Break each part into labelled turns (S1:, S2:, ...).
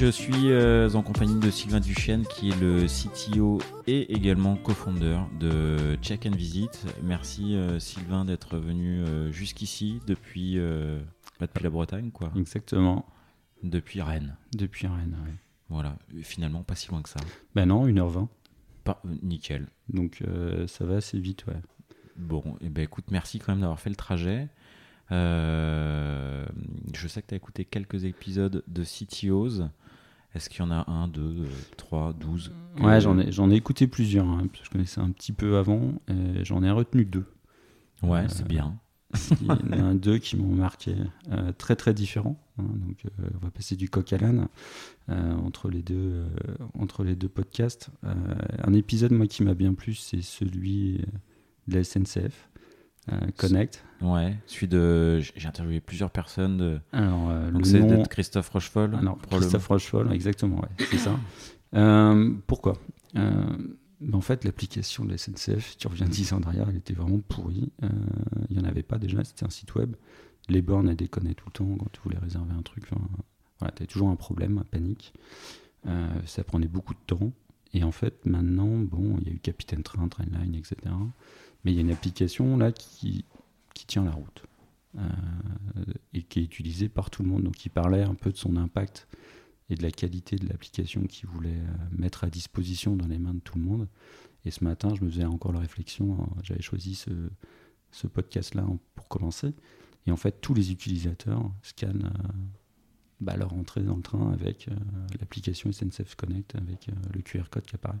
S1: Je suis en compagnie de Sylvain Duchesne, qui est le CTO et également co-founder de Check and Visit. Merci Sylvain d'être venu jusqu'ici depuis, bah, depuis la Bretagne, quoi.
S2: Exactement.
S1: Depuis Rennes.
S2: Depuis Rennes, oui.
S1: Voilà, finalement pas si loin que ça.
S2: Ben non, 1h20.
S1: Pas, nickel.
S2: Donc ça va assez vite, ouais.
S1: Bon, et eh ben écoute, merci quand même d'avoir fait le trajet. Euh, je sais que tu as écouté quelques épisodes de CTOs. Est-ce qu'il y en a un, deux, trois, douze
S2: Ouais, j'en ai, j'en ai écouté plusieurs. Hein, parce que je connaissais un petit peu avant. j'en ai retenu deux.
S1: Ouais, c'est bien.
S2: Il y en a deux qui m'ont marqué. Euh, très très différents. Hein, donc euh, on va passer du coq à l'âne entre, les deux, entre les deux podcasts. un épisode, moi, qui m'a bien plu, c'est celui de la SNCF. Euh, Connect.
S1: Ouais, celui de. J'ai interviewé plusieurs personnes. De...
S2: Alors, euh,
S1: Donc c'est nom... Christophe Rochefol.
S2: Alors, Christophe Rochefol, exactement, ouais, c'est ça. Euh, pourquoi? En fait, l'application de la SNCF, tu reviens 10 ans derrière, elle était vraiment pourrie. Il n'y en avait pas déjà, c'était un site web. Les bornes, elles déconnaient tout le temps quand tu voulais réserver un truc. voilà, tu toujours un problème, un panique. ça prenait beaucoup de temps. Et en fait, maintenant, bon, il y a eu Capitaine Train, Trainline, etc. Mais il y a une application là qui, qui tient la route euh, et qui est utilisée par tout le monde. Donc il parlait un peu de son impact et de la qualité de l'application qu'il voulait euh, mettre à disposition dans les mains de tout le monde. Et ce matin, je me faisais encore la réflexion, hein, j'avais choisi ce, ce podcast-là pour commencer. Et en fait, tous les utilisateurs scannent euh, bah, leur entrée dans le train avec l'application SNCF Connect, avec le QR code qui apparaît.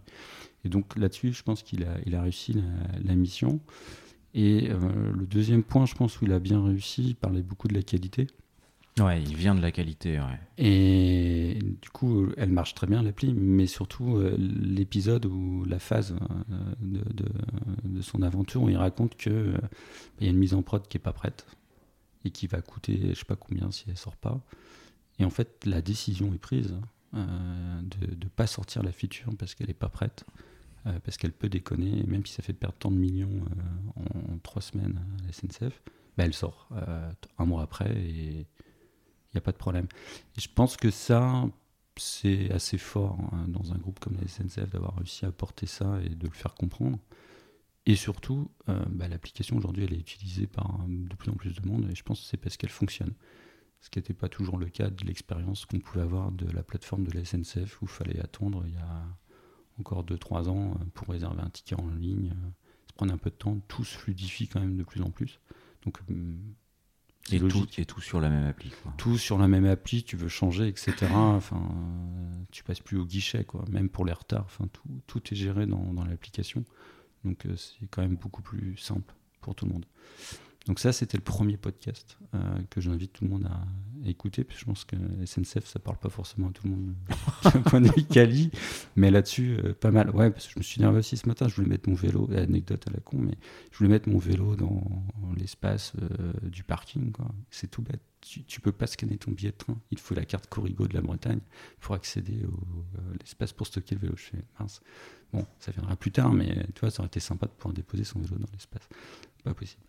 S2: Et donc là-dessus, je pense qu'il a, il a réussi la, mission. Et euh, le deuxième point, je pense, où il a bien réussi, il parlait beaucoup de la qualité.
S1: Ouais, il vient de la qualité, ouais.
S2: Et du coup, elle marche très bien, l'appli, mais surtout euh, l'épisode ou la phase euh, de, de, son aventure où il raconte qu'il il y a une mise en prod qui n'est pas prête et qui va coûter je sais pas combien si elle sort pas. Et en fait, la décision est prise de ne pas sortir la feature parce qu'elle n'est pas prête. Euh, parce qu'elle peut déconner, même si ça fait perdre tant de millions euh, en, trois semaines à la SNCF, bah, elle sort euh, un mois après et il n'y a pas de problème. Et je pense que ça, c'est assez fort hein, dans un groupe comme la SNCF d'avoir réussi à porter ça et de le faire comprendre. Et surtout, bah, l'application aujourd'hui, elle est utilisée par de plus en plus de monde et je pense que c'est parce qu'elle fonctionne. Ce qui n'était pas toujours le cas de l'expérience qu'on pouvait avoir de la plateforme de la SNCF où il fallait attendre il y a encore 2-3 ans euh, pour réserver un ticket en ligne. Euh, ça prenait un peu de temps. Tout se fluidifie quand même de plus en plus. Donc,
S1: euh, et. Tout, et tout sur la même appli.
S2: Tout sur la même appli, tu veux changer, etc. enfin, tu passes plus au guichet, quoi. Même pour les retards, enfin, tout, tout est géré dans, dans l'application. Donc c'est quand même beaucoup plus simple pour tout le monde. Donc ça, c'était le premier podcast euh, que j'invite tout le monde à, écouter. Puis je pense que SNCF, ça parle pas forcément à tout le monde d'un point de vue quali, mais là-dessus, euh, pas mal. Ouais, parce que je me suis nerveux aussi ce matin. Je voulais mettre mon vélo, anecdote à la con, mais je voulais mettre mon vélo dans l'espace euh, du parking. C'est tout bête. Tu, tu, peux pas scanner ton billet de train. Il faut la carte Corrigo de la Bretagne pour accéder à l'espace pour stocker le vélo. Je fais mince. Bon, ça viendra plus tard, mais tu vois, ça aurait été sympa de pouvoir déposer son vélo dans l'espace. Pas possible.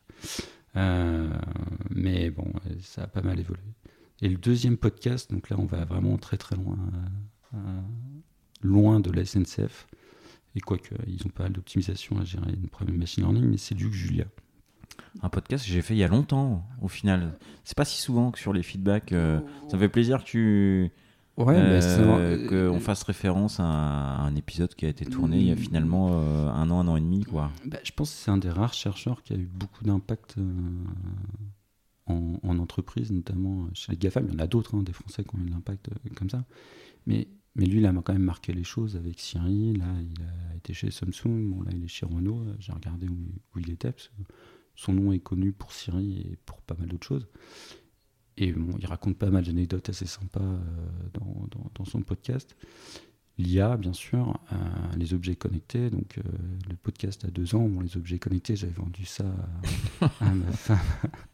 S2: Euh, mais bon, ça a pas mal évolué. Et le deuxième podcast, donc là on va vraiment très très loin, euh, loin de la SNCF. Et quoique, ils ont pas mal d'optimisation à gérer une première machine learning, mais c'est Luc Julia.
S1: Un podcast que j'ai fait il y a longtemps, au final. C'est pas si souvent que sur les feedbacks. Euh, ça fait plaisir que tu, Ouais, euh, qu'on fasse référence à un, épisode qui a été tourné il y a finalement euh, un an, un an et demi. Quoi.
S2: Bah, je pense que c'est un des rares chercheurs qui a eu beaucoup d'impact euh, en, entreprise, notamment chez les GAFAM. Il y en a d'autres, hein, des Français qui ont eu de l'impact comme ça. Mais, mais lui, il a quand même marqué les choses avec Siri. Là, il a été chez Samsung. Bon, là, il est chez Renault. J'ai regardé où, où, il était. Parce que son nom est connu pour Siri et pour pas mal d'autres choses. Et bon, il raconte pas mal d'anecdotes assez sympas euh, dans, dans, son podcast. L'IA, bien sûr, euh, les objets connectés. Donc, euh, le podcast a deux ans, bon, les objets connectés, j'avais vendu ça à, ma femme,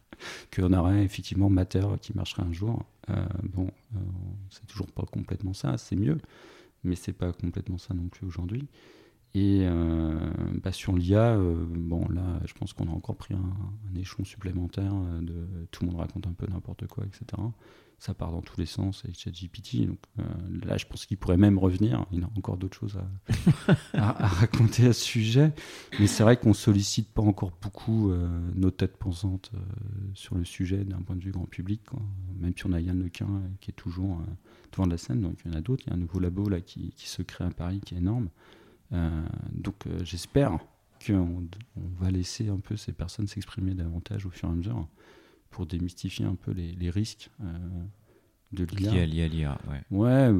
S2: qu'on aurait effectivement Matter qui marcherait un jour. bon, c'est toujours pas complètement ça, c'est mieux, mais c'est pas complètement ça non plus aujourd'hui. Et euh, bah, sur l'IA, euh, bon là, je pense qu'on a encore pris un, échelon supplémentaire euh, de tout le monde raconte un peu n'importe quoi, etc. ça part dans tous les sens avec ChatGPT. Donc euh, là, je pense qu'il pourrait même revenir. Il a encore d'autres choses à, raconter à ce sujet. Mais c'est vrai qu'on sollicite pas encore beaucoup euh, nos têtes pensantes euh, sur le sujet d'un point de vue grand public. Même si on a Yann Lequin qui est toujours devant la scène, donc il y en a d'autres. Il y a un nouveau labo là qui, qui, se crée à Paris qui est énorme. Donc j'espère qu'on on va laisser un peu ces personnes s'exprimer davantage au fur et à mesure pour démystifier un peu les, les risques euh, de l'IA.
S1: Lié à l'IA, ouais.
S2: Ouais,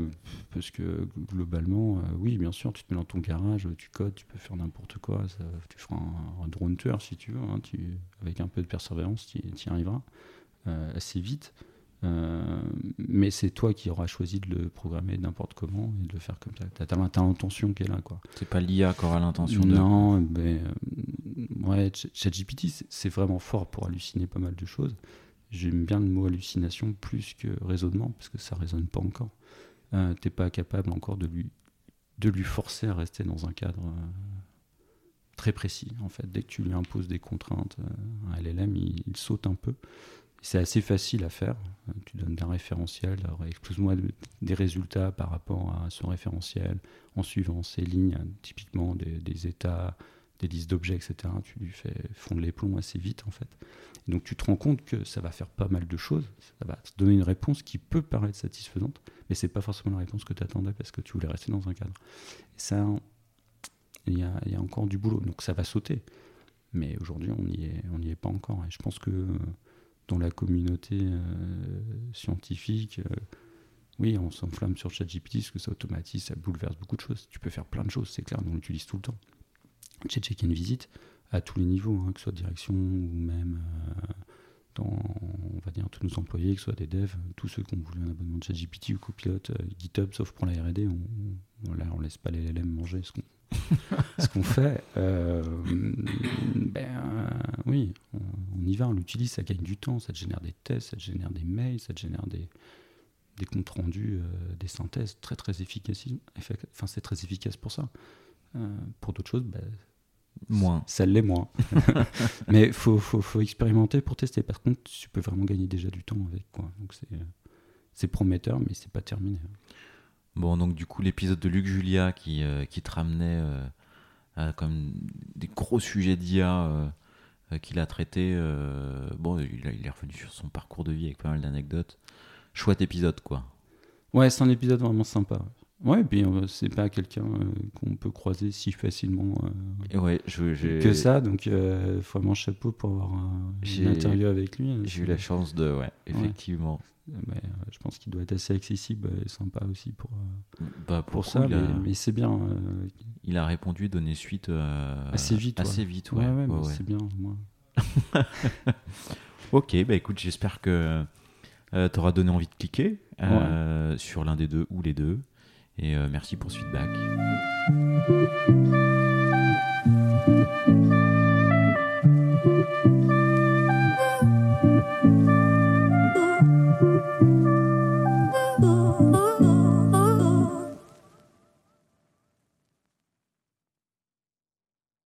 S2: parce que globalement, euh, oui, bien sûr, tu te mets dans ton garage, tu codes, tu peux faire n'importe quoi. Ça, tu feras un, drone tour si tu veux. Hein, tu, avec un peu de persévérance, tu y arriveras euh, assez vite. Euh, mais c'est toi qui auras choisi de le programmer n'importe comment et de le faire comme ça. Tu as, l'intention qui est là. quoi.
S1: C'est pas l'IA qui aura l'intention de.
S2: Non, mais. Euh, ouais, ChatGPT, c'est vraiment fort pour halluciner pas mal de choses. J'aime bien le mot hallucination plus que raisonnement, parce que ça résonne pas encore. Euh, T'es pas capable encore de lui, de lui forcer à rester dans un cadre euh, très précis. En fait, dès que tu lui imposes des contraintes, un LLM, il saute un peu. C'est assez facile à faire. Tu donnes un référentiel, expose-moi des résultats par rapport à son référentiel en suivant ces lignes, typiquement des, états, des listes d'objets, etc. Tu lui fais fondre les plombs assez vite en fait. donc tu te rends compte que ça va faire pas mal de choses. Ça va te donner une réponse qui peut paraître satisfaisante, mais c'est pas forcément la réponse que tu attendais parce que tu voulais rester dans un cadre. Et ça, il y, a, encore du boulot. Donc ça va sauter. Mais aujourd'hui, on n'y est, est pas encore. Et je pense que dans la communauté euh, scientifique, euh, oui, on s'enflamme sur ChatGPT parce que ça automatise, ça bouleverse beaucoup de choses. Tu peux faire plein de choses, c'est clair, on l'utilise tout le temps. J'ai checké une visite à tous les niveaux, hein, que ce soit direction ou même euh, dans, on va dire, tous nos employés, que ce soit des devs, tous ceux qui ont voulu un abonnement de ChatGPT ou Copilote, GitHub, sauf pour la R&D, on, on, on, laisse pas les LLM manger ce qu'on ce qu'on fait, euh, ben, oui, on, y va, on l'utilise, ça gagne du temps, ça génère des tests, ça génère des mails, ça génère des, des comptes rendus, euh, des synthèses très très efficaces. Enfin, c'est très efficace pour ça. Euh, pour d'autres choses, ben,
S1: moins.
S2: Ça l'est moins. Mais il faut, faut, faut, expérimenter pour tester. Par contre, tu peux vraiment gagner déjà du temps avec. Quoi. Donc c'est prometteur, mais c'est pas terminé.
S1: Bon, donc du coup, l'épisode de Luc Julia qui, euh, qui te ramenait euh, à comme des gros sujets d'IA qu'il a traité. bon, il, il, est revenu sur son parcours de vie avec pas mal d'anecdotes. Chouette épisode, quoi.
S2: Ouais, c'est un épisode vraiment sympa. Ouais, et puis c'est pas quelqu'un qu'on peut croiser si facilement
S1: ouais, je,
S2: que ça, donc vraiment chapeau pour avoir une interview avec lui. Hein,
S1: j'ai eu la chance de, ouais, effectivement.
S2: Mais, euh, je pense qu'il doit être assez accessible et sympa aussi pour, euh, bah, pour, ça. mais, c'est bien. Euh,
S1: il a répondu, donné suite
S2: assez vite.
S1: Assez vite,
S2: ouais. ouais, c'est bien. Moi.
S1: ok, bah écoute, j'espère que tu auras donné envie de cliquer sur l'un des deux ou les deux. Et merci pour ce feedback.